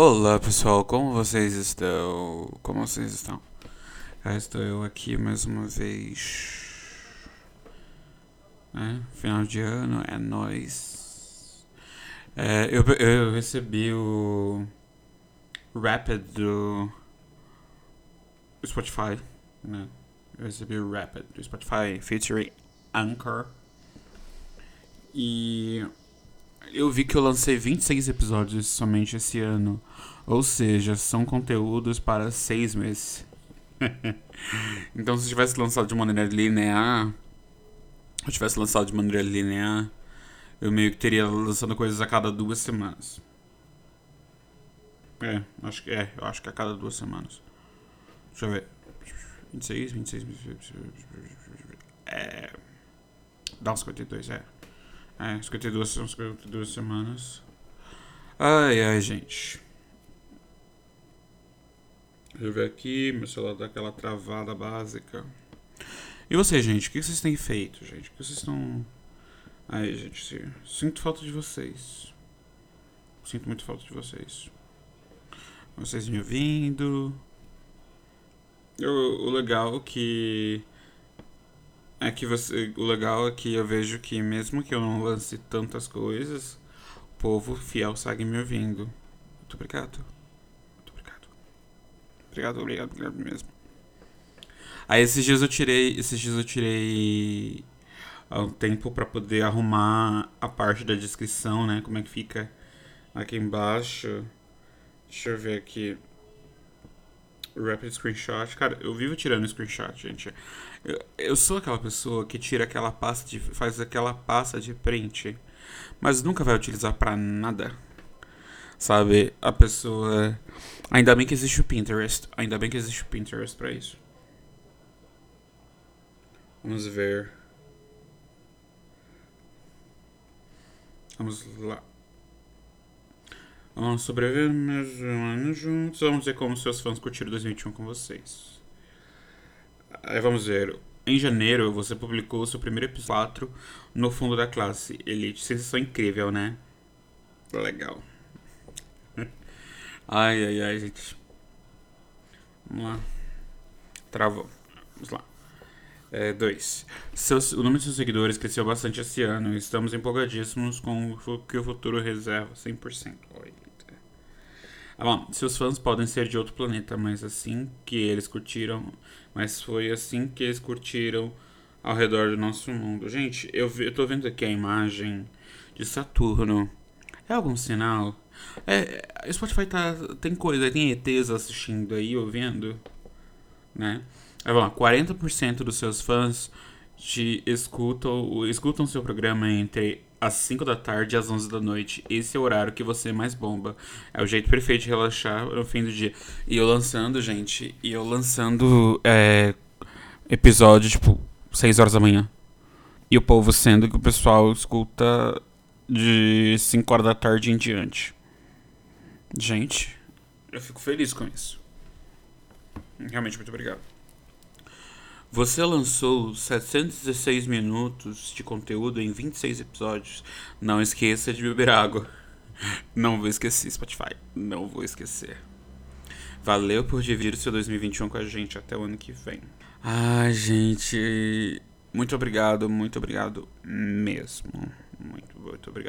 Olá pessoal, como vocês estão? Como vocês estão? Cá estou eu aqui mais uma vez. É, final de ano, é nóis. É, eu, eu recebi o Rapid do Spotify, né? Eu recebi o Rapid do Spotify featuring Anchor. E eu vi que eu lancei 26 episódios somente esse ano. Ou seja, são conteúdos para seis meses. então, se tivesse lançado de maneira linear, se eu tivesse lançado de maneira linear, eu meio que teria lançando coisas a cada duas semanas. É, acho que é, eu acho que a cada duas semanas. Deixa eu ver. 26, 26, 26. É. Dá uns 52, é. É, 52 são 52 semanas. Ai, ai, gente. Deixa eu ver aqui, meu celular dá aquela travada básica. E você, gente? O que vocês têm feito, gente? O que vocês estão. Ai, gente, sinto falta de vocês. Sinto muito falta de vocês. Vocês me ouvindo. O legal é que é que você, o legal é que eu vejo que mesmo que eu não lance tantas coisas, o povo fiel segue me ouvindo. Muito obrigado. Muito obrigado. Obrigado, obrigado, obrigado mesmo. Aí esses dias eu tirei, esses dias eu tirei um tempo para poder arrumar a parte da descrição, né? Como é que fica aqui embaixo. Deixa eu ver aqui. Rapid Screenshot. Cara, eu vivo tirando screenshot, gente. Eu, eu sou aquela pessoa que tira aquela pasta de. faz aquela pasta de print, mas nunca vai utilizar para nada. Sabe? A pessoa. Ainda bem que existe o Pinterest. Ainda bem que existe o Pinterest pra isso. Vamos ver. Vamos lá. Vamos sobreviver mais um ano juntos. Vamos ver como seus fãs curtiram 2021 com vocês. Aí vamos ver. Em janeiro, você publicou seu primeiro episódio no fundo da classe Elite. Sensação incrível, né? Legal. Ai, ai, ai, gente. Vamos lá. Travou. Vamos lá. É, dois. Seus, o número de seus seguidores cresceu bastante esse ano. Estamos empolgadíssimos com o que o futuro reserva. 100%. Oi. Bom, seus fãs podem ser de outro planeta, mas assim que eles curtiram. Mas foi assim que eles curtiram ao redor do nosso mundo. Gente, eu, vi, eu tô vendo aqui a imagem de Saturno. É algum sinal? É, o Spotify tá, tem coisa, tem ETs assistindo aí, ouvindo, né? É bom, 40% dos seus fãs te escutam, escutam seu programa entre às 5 da tarde às 11 da noite. Esse é o horário que você mais bomba. É o jeito perfeito de relaxar no fim do dia. E eu lançando, gente, e eu lançando é, episódio, tipo, 6 horas da manhã. E o povo sendo que o pessoal escuta de 5 horas da tarde em diante. Gente, eu fico feliz com isso. Realmente, muito obrigado. Você lançou 716 minutos de conteúdo em 26 episódios. Não esqueça de beber água. Não vou esquecer, Spotify. Não vou esquecer. Valeu por dividir o seu 2021 com a gente até o ano que vem. Ai, gente. Muito obrigado, muito obrigado mesmo. Muito, muito obrigado.